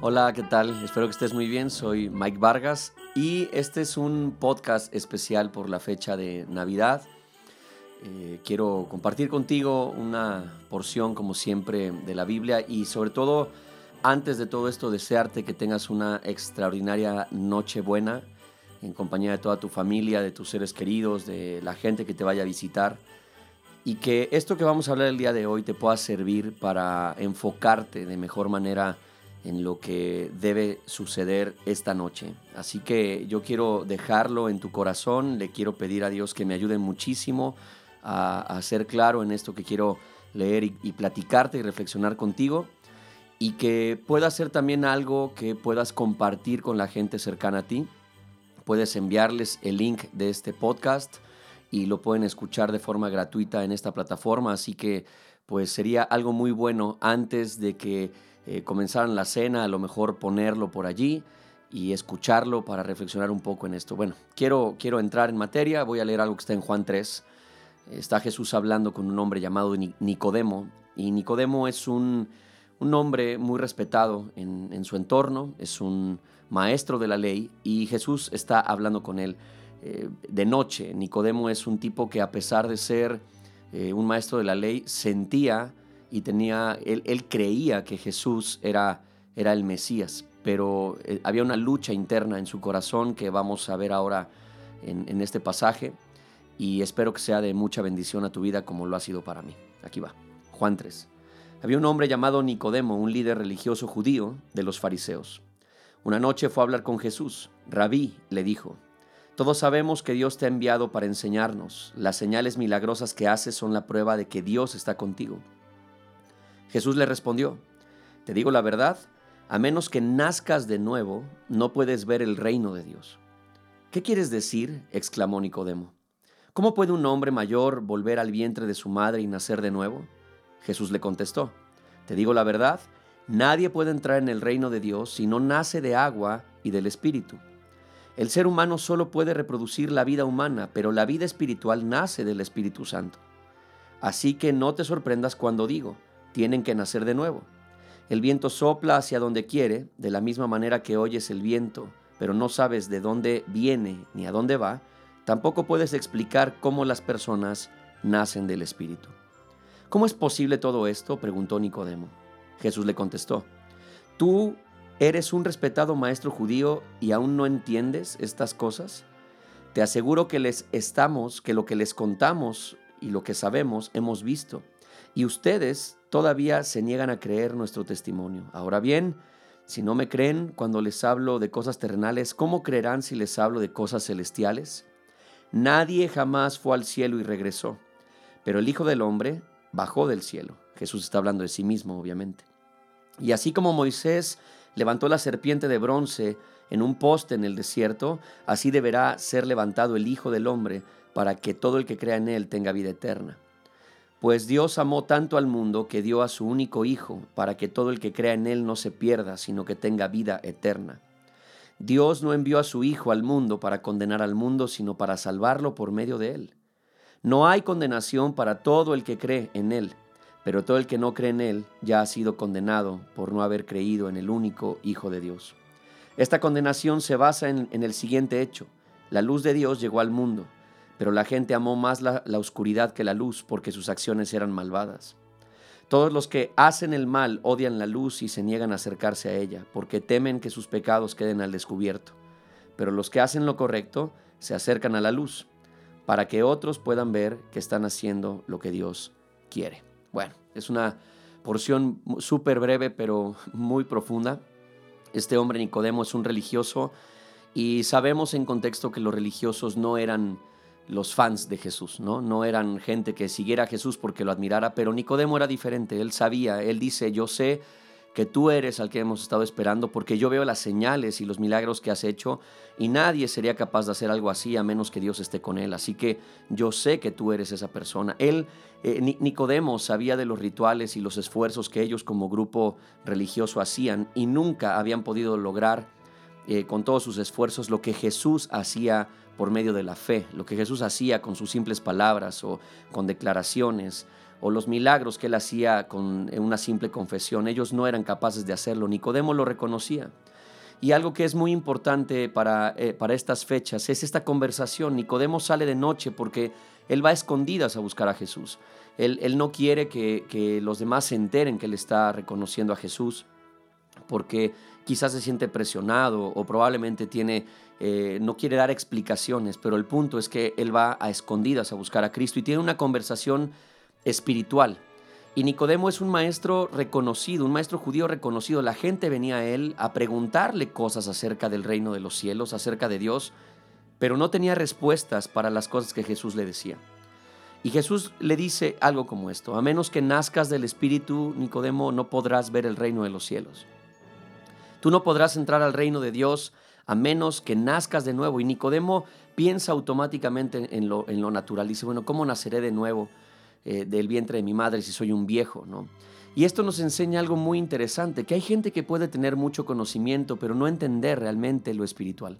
Hola, ¿qué tal? Espero que estés muy bien. Soy Mike Vargas y este es un podcast especial por la fecha de Navidad. Eh, quiero compartir contigo una porción, como siempre, de la Biblia y sobre todo, antes de todo esto, desearte que tengas una extraordinaria noche buena en compañía de toda tu familia, de tus seres queridos, de la gente que te vaya a visitar y que esto que vamos a hablar el día de hoy te pueda servir para enfocarte de mejor manera en lo que debe suceder esta noche. Así que yo quiero dejarlo en tu corazón, le quiero pedir a Dios que me ayude muchísimo a, ser claro en esto que quiero leer y, y, platicarte y reflexionar contigo y que pueda ser también algo que puedas compartir con la gente cercana a ti. Puedes enviarles el link de este podcast y lo pueden escuchar de forma gratuita en esta plataforma, así que pues sería algo muy bueno antes de que eh, comenzaran la cena, a lo mejor ponerlo por allí y escucharlo para reflexionar un poco en esto. Bueno, quiero, quiero entrar en materia, voy a leer algo que está en Juan 3. Está Jesús hablando con un hombre llamado Nicodemo y Nicodemo es un, un hombre muy respetado en, en, su entorno, es un maestro de la ley y Jesús está hablando con él eh, de noche. Nicodemo es un tipo que a pesar de ser eh, un maestro de la ley, sentía y tenía, él, creía que Jesús era, era el Mesías, pero eh, había una lucha interna en su corazón que vamos a ver ahora en, en este pasaje y espero que sea de mucha bendición a tu vida como lo ha sido para mí. Aquí va, Juan 3. Había un hombre llamado Nicodemo, un líder religioso judío de los fariseos. Una noche fue a hablar con Jesús. Rabí le dijo, todos sabemos que Dios te ha enviado para enseñarnos. Las señales milagrosas que haces son la prueba de que Dios está contigo. Jesús le respondió, Te digo la verdad, a menos que nazcas de nuevo, no puedes ver el reino de Dios. ¿Qué quieres decir? exclamó Nicodemo. ¿Cómo puede un hombre mayor volver al vientre de su madre y nacer de nuevo? Jesús le contestó, Te digo la verdad, nadie puede entrar en el reino de Dios si no nace de agua y del Espíritu. El ser humano solo puede reproducir la vida humana, pero la vida espiritual nace del Espíritu Santo. Así que no te sorprendas cuando digo, tienen que nacer de nuevo. El viento sopla hacia donde quiere, de la misma manera que oyes el viento, pero no sabes de dónde viene ni a dónde va, tampoco puedes explicar cómo las personas nacen del Espíritu. ¿Cómo es posible todo esto? preguntó Nicodemo. Jesús le contestó, ¿tú eres un respetado maestro judío y aún no entiendes estas cosas? Te aseguro que les estamos, que lo que les contamos y lo que sabemos hemos visto, y ustedes todavía se niegan a creer nuestro testimonio. Ahora bien, si no me creen cuando les hablo de cosas terrenales, ¿cómo creerán si les hablo de cosas celestiales? Nadie jamás fue al cielo y regresó, pero el Hijo del Hombre bajó del cielo. Jesús está hablando de sí mismo, obviamente. Y así como Moisés levantó la serpiente de bronce en un poste en el desierto, así deberá ser levantado el Hijo del Hombre para que todo el que crea en él tenga vida eterna. Pues Dios amó tanto al mundo que dio a su único Hijo, para que todo el que crea en Él no se pierda, sino que tenga vida eterna. Dios no envió a su Hijo al mundo para condenar al mundo, sino para salvarlo por medio de Él. No hay condenación para todo el que cree en Él, pero todo el que no cree en Él ya ha sido condenado por no haber creído en el único Hijo de Dios. Esta condenación se basa en, el siguiente hecho. La luz de Dios llegó al mundo pero la gente amó más la, oscuridad que la luz porque sus acciones eran malvadas. Todos los que hacen el mal odian la luz y se niegan a acercarse a ella, porque temen que sus pecados queden al descubierto. Pero los que hacen lo correcto se acercan a la luz, para que otros puedan ver que están haciendo lo que Dios quiere. Bueno, es una porción súper breve, pero muy profunda. Este hombre Nicodemo es un religioso y sabemos en contexto que los religiosos no eran los fans de Jesús, ¿no? No eran gente que siguiera a Jesús porque lo admirara, pero Nicodemo era diferente, él sabía, él dice, yo sé que tú eres al que hemos estado esperando porque yo veo las señales y los milagros que has hecho y nadie sería capaz de hacer algo así a menos que Dios esté con él, así que yo sé que tú eres esa persona. Él, eh, Nicodemo sabía de los rituales y los esfuerzos que ellos como grupo religioso hacían y nunca habían podido lograr eh, con todos sus esfuerzos lo que Jesús hacía por medio de la fe, lo que Jesús hacía con sus simples palabras o con declaraciones, o los milagros que él hacía con una simple confesión. Ellos no eran capaces de hacerlo. Nicodemo lo reconocía. Y algo que es muy importante para, eh, para estas fechas es esta conversación. Nicodemo sale de noche porque él va a escondidas a buscar a Jesús. Él, él no quiere que, que, los demás se enteren que él está reconociendo a Jesús porque quizás se siente presionado o probablemente tiene, eh, no quiere dar explicaciones, pero el punto es que él va a escondidas a buscar a Cristo y tiene una conversación espiritual. Y Nicodemo es un maestro reconocido, un maestro judío reconocido. La gente venía a él a preguntarle cosas acerca del reino de los cielos, acerca de Dios, pero no tenía respuestas para las cosas que Jesús le decía. Y Jesús le dice algo como esto, a menos que nazcas del Espíritu, Nicodemo, no podrás ver el reino de los cielos. Tú no podrás entrar al reino de Dios a menos que nazcas de nuevo. Y Nicodemo piensa automáticamente en lo, en lo natural. Dice, bueno, ¿cómo naceré de nuevo? Eh, del vientre de mi madre si soy un viejo, ¿no? Y esto nos enseña algo muy interesante, que hay gente que puede tener mucho conocimiento, pero no entender realmente lo espiritual.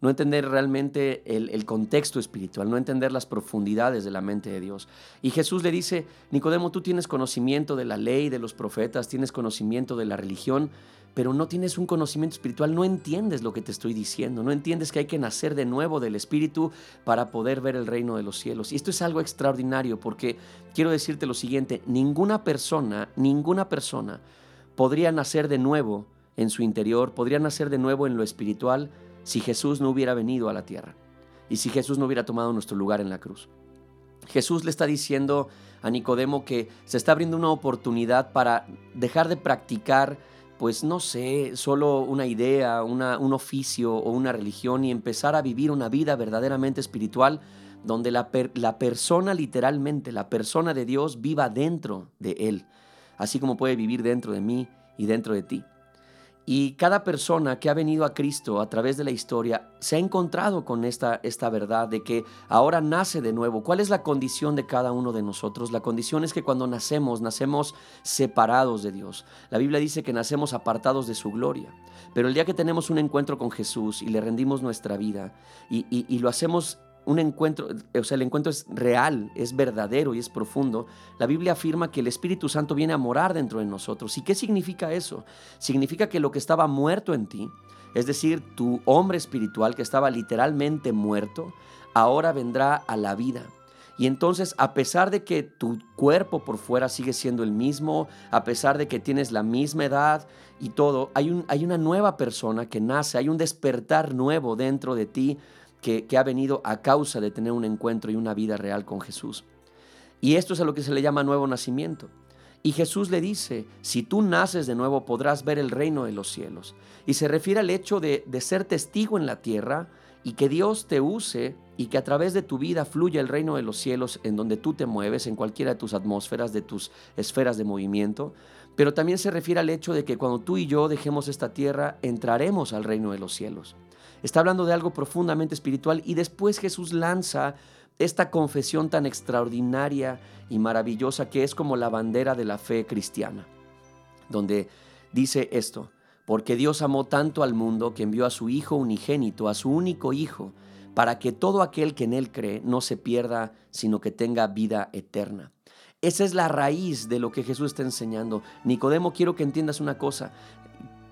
No entender realmente el, el, contexto espiritual, no entender las profundidades de la mente de Dios. Y Jesús le dice, Nicodemo, tú tienes conocimiento de la ley, de los profetas, tienes conocimiento de la religión, pero no tienes un conocimiento espiritual, no entiendes lo que te estoy diciendo, no entiendes que hay que nacer de nuevo del Espíritu para poder ver el reino de los cielos. Y esto es algo extraordinario porque quiero decirte lo siguiente, ninguna persona, ninguna persona podría nacer de nuevo en su interior, podría nacer de nuevo en lo espiritual si Jesús no hubiera venido a la tierra y si Jesús no hubiera tomado nuestro lugar en la cruz. Jesús le está diciendo a Nicodemo que se está abriendo una oportunidad para dejar de practicar pues no sé, solo una idea, un oficio o una religión y empezar a vivir una vida verdaderamente espiritual donde la, la persona literalmente, la persona de Dios viva dentro de Él, así como puede vivir dentro de mí y dentro de ti. Y cada persona que ha venido a Cristo a través de la historia se ha encontrado con esta, esta verdad de que ahora nace de nuevo. ¿Cuál es la condición de cada uno de nosotros? La condición es que cuando nacemos, nacemos separados de Dios. La Biblia dice que nacemos apartados de su gloria. Pero el día que tenemos un encuentro con Jesús y le rendimos nuestra vida y, y lo hacemos un encuentro, o sea, el encuentro es real, es verdadero y es profundo, la Biblia afirma que el Espíritu Santo viene a morar dentro de nosotros. ¿Y qué significa eso? Significa que lo que estaba muerto en ti, es decir, tu hombre espiritual que estaba literalmente muerto, ahora vendrá a la vida. Y entonces, a pesar de que tu cuerpo por fuera sigue siendo el mismo, a pesar de que tienes la misma edad y todo, hay, un, hay una nueva persona que nace, hay un despertar nuevo dentro de ti que, ha venido a causa de tener un encuentro y una vida real con Jesús. Y esto es a lo que se le llama nuevo nacimiento. Y Jesús le dice, si tú naces de nuevo podrás ver el reino de los cielos. Y se refiere al hecho de, de, ser testigo en la tierra y que Dios te use y que a través de tu vida fluya el reino de los cielos en donde tú te mueves, en cualquiera de tus atmósferas, de tus esferas de movimiento. Pero también se refiere al hecho de que cuando tú y yo dejemos esta tierra, entraremos al reino de los cielos. Está hablando de algo profundamente espiritual y después Jesús lanza esta confesión tan extraordinaria y maravillosa que es como la bandera de la fe cristiana, donde dice esto, porque Dios amó tanto al mundo que envió a su Hijo unigénito, a su único Hijo, para que todo aquel que en Él cree no se pierda, sino que tenga vida eterna. Esa es la raíz de lo que Jesús está enseñando. Nicodemo, quiero que entiendas una cosa.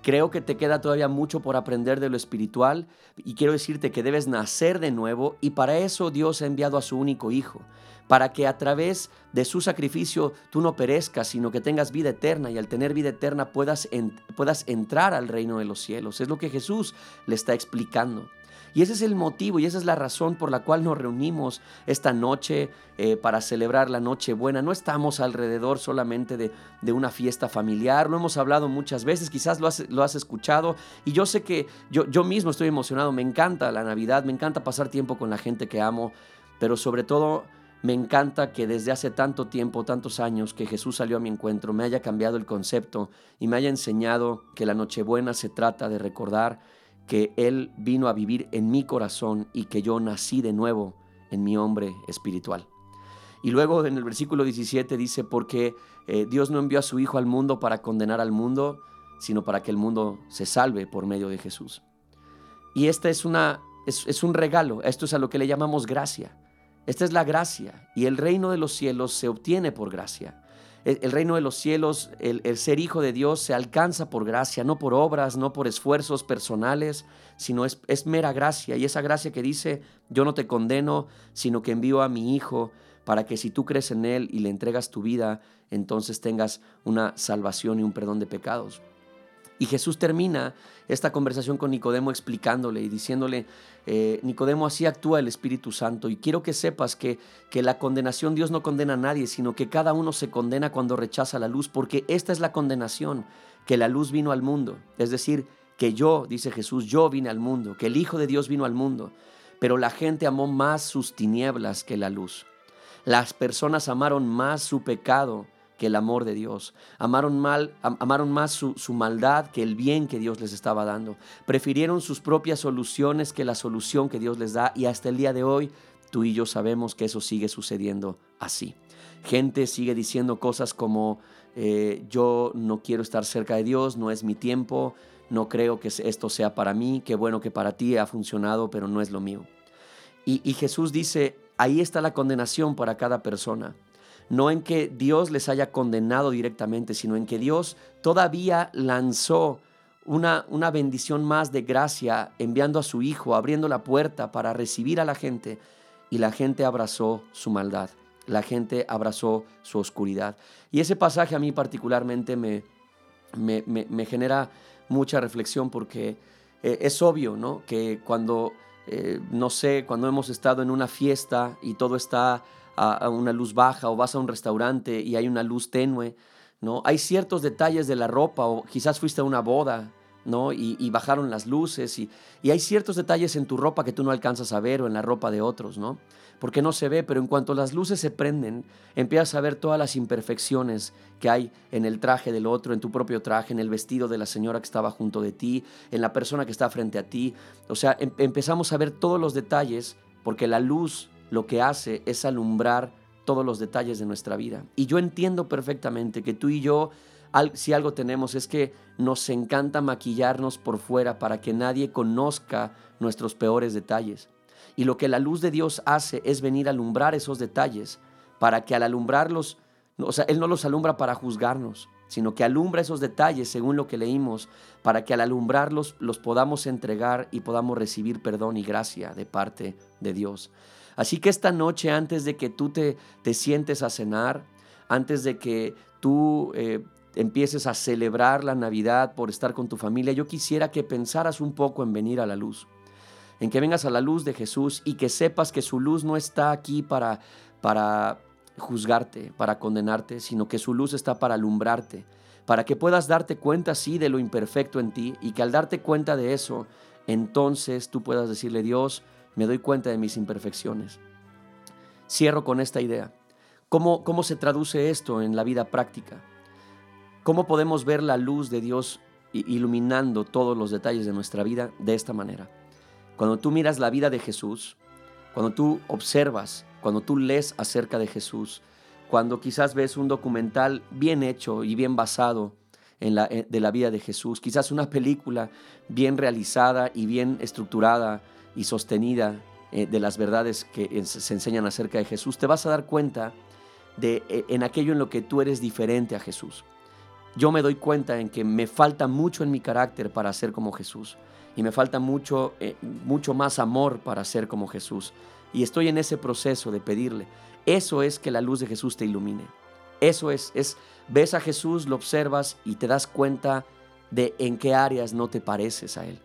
Creo que te queda todavía mucho por aprender de lo espiritual y quiero decirte que debes nacer de nuevo y para eso Dios ha enviado a su único Hijo, para que a través de su sacrificio tú no perezcas, sino que tengas vida eterna y al tener vida eterna puedas, puedas entrar al reino de los cielos. Es lo que Jesús le está explicando. Y ese es el motivo y esa es la razón por la cual nos reunimos esta noche eh, para celebrar la noche buena. No estamos alrededor solamente de, una fiesta familiar, lo hemos hablado muchas veces, quizás lo has, lo has escuchado y yo sé que yo, yo mismo estoy emocionado, me encanta la Navidad, me encanta pasar tiempo con la gente que amo, pero sobre todo... Me encanta que desde hace tanto tiempo, tantos años que Jesús salió a mi encuentro, me haya cambiado el concepto y me haya enseñado que la Nochebuena se trata de recordar que Él vino a vivir en mi corazón y que yo nací de nuevo en mi hombre espiritual. Y luego en el versículo 17 dice, porque eh, Dios no envió a su Hijo al mundo para condenar al mundo, sino para que el mundo se salve por medio de Jesús. Y esta es, una, es, un regalo, esto es a lo que le llamamos gracia. Esta es la gracia y el reino de los cielos se obtiene por gracia. El, reino de los cielos, el, ser hijo de Dios se alcanza por gracia, no por obras, no por esfuerzos personales, sino es mera gracia. Y esa gracia que dice, yo no te condeno, sino que envío a mi hijo para que si tú crees en Él y le entregas tu vida, entonces tengas una salvación y un perdón de pecados. Y Jesús termina esta conversación con Nicodemo explicándole y diciéndole, eh, Nicodemo, así actúa el Espíritu Santo. Y quiero que sepas que, que la condenación, Dios no condena a nadie, sino que cada uno se condena cuando rechaza la luz, porque esta es la condenación, que la luz vino al mundo. Es decir, que yo, dice Jesús, yo vine al mundo, que el Hijo de Dios vino al mundo, pero la gente amó más sus tinieblas que la luz. Las personas amaron más su pecado que el amor de Dios. Amaron, mal, amaron más su, su, maldad que el bien que Dios les estaba dando. Prefirieron sus propias soluciones que la solución que Dios les da y hasta el día de hoy tú y yo sabemos que eso sigue sucediendo así. Gente sigue diciendo cosas como eh, yo no quiero estar cerca de Dios, no es mi tiempo, no creo que esto sea para mí, qué bueno que para ti ha funcionado, pero no es lo mío. Y, y Jesús dice, ahí está la condenación para cada persona no en que Dios les haya condenado directamente, sino en que Dios todavía lanzó una, una bendición más de gracia enviando a su Hijo, abriendo la puerta para recibir a la gente y la gente abrazó su maldad, la gente abrazó su oscuridad. Y ese pasaje a mí particularmente me, me, genera mucha reflexión porque eh, es obvio, ¿no? Que cuando, eh, no sé, cuando hemos estado en una fiesta y todo está a, una luz baja o vas a un restaurante y hay una luz tenue, ¿no? Hay ciertos detalles de la ropa o quizás fuiste a una boda, ¿no? Y, bajaron las luces y, y, hay ciertos detalles en tu ropa que tú no alcanzas a ver o en la ropa de otros, ¿no? Porque no se ve, pero en cuanto las luces se prenden, empiezas a ver todas las imperfecciones que hay en el traje del otro, en tu propio traje, en el vestido de la señora que estaba junto de ti, en la persona que está frente a ti. O sea, em, empezamos a ver todos los detalles porque la luz lo que hace es alumbrar todos los detalles de nuestra vida. Y yo entiendo perfectamente que tú y yo, si algo tenemos, es que nos encanta maquillarnos por fuera para que nadie conozca nuestros peores detalles. Y lo que la luz de Dios hace es venir a alumbrar esos detalles para que al alumbrarlos, o sea, Él no los alumbra para juzgarnos, sino que alumbra esos detalles según lo que leímos, para que al alumbrarlos los podamos entregar y podamos recibir perdón y gracia de parte de Dios. Así que esta noche, antes de que tú te, te sientes a cenar, antes de que tú eh, empieces a celebrar la Navidad por estar con tu familia, yo quisiera que pensaras un poco en venir a la luz, en que vengas a la luz de Jesús y que sepas que su luz no está aquí para, para juzgarte, para condenarte, sino que su luz está para alumbrarte, para que puedas darte cuenta, sí, de lo imperfecto en ti y que al darte cuenta de eso, entonces tú puedas decirle, Dios, me doy cuenta de mis imperfecciones. Cierro con esta idea. ¿Cómo, ¿Cómo se traduce esto en la vida práctica? ¿Cómo podemos ver la luz de Dios iluminando todos los detalles de nuestra vida de esta manera? Cuando tú miras la vida de Jesús, cuando tú observas, cuando tú lees acerca de Jesús, cuando quizás ves un documental bien hecho y bien basado en la, eh, de la vida de Jesús, quizás una película bien realizada y bien estructurada y sostenida eh, de las verdades que se enseñan acerca de Jesús, te vas a dar cuenta de eh, en aquello en lo que tú eres diferente a Jesús. Yo me doy cuenta en que me falta mucho en mi carácter para ser como Jesús y me falta mucho, eh, mucho más amor para ser como Jesús. Y estoy en ese proceso de pedirle. Eso es que la luz de Jesús te ilumine. Eso es, es, ves a Jesús, lo observas y te das cuenta de en qué áreas no te pareces a Él.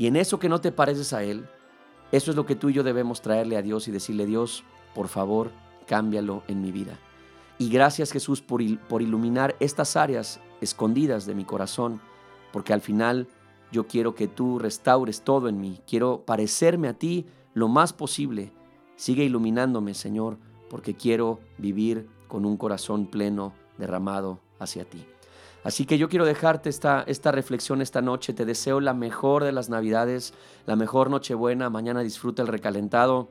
Y en eso que no te pareces a Él, eso es lo que tú y yo debemos traerle a Dios y decirle, Dios, por favor, cámbialo en mi vida. Y gracias Jesús por, por iluminar estas áreas escondidas de mi corazón, porque al final yo quiero que tú restaures todo en mí. Quiero parecerme a ti lo más posible. Sigue iluminándome, Señor, porque quiero vivir con un corazón pleno derramado hacia ti. Así que yo quiero dejarte esta, esta reflexión esta noche. Te deseo la mejor de las Navidades, la mejor Nochebuena. Mañana disfruta el recalentado.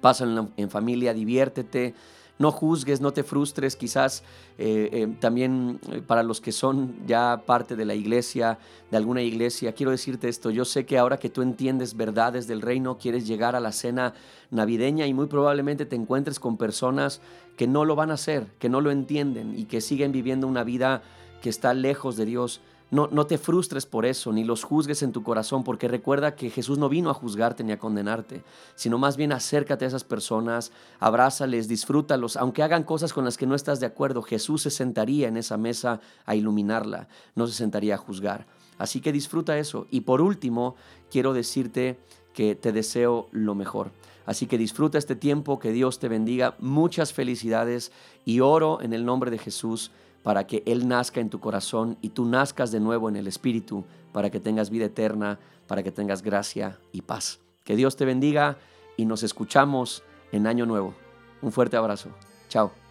Pásalo en familia, diviértete. no juzgues, no te frustres, quizás eh, eh, también eh, para los que son ya parte de la iglesia, de alguna iglesia, quiero decirte esto, yo sé que ahora que tú entiendes verdades del reino, quieres llegar a la cena navideña y muy probablemente te encuentres con personas que no lo van a hacer, que no lo entienden y que siguen viviendo una vida que está lejos de Dios. No, no te frustres por eso, ni los juzgues en tu corazón, porque recuerda que Jesús no vino a juzgarte ni a condenarte, sino más bien acércate a esas personas, abrázales, disfrútalos, aunque hagan cosas con las que no estás de acuerdo, Jesús se sentaría en esa mesa a iluminarla, no se sentaría a juzgar. Así que disfruta eso. Y por último, quiero decirte que te deseo lo mejor. Así que disfruta este tiempo, que Dios te bendiga, muchas felicidades y oro en el nombre de Jesús para que Él nazca en tu corazón y tú nazcas de nuevo en el Espíritu, para que tengas vida eterna, para que tengas gracia y paz. Que Dios te bendiga y nos escuchamos en Año Nuevo. Un fuerte abrazo. Chao.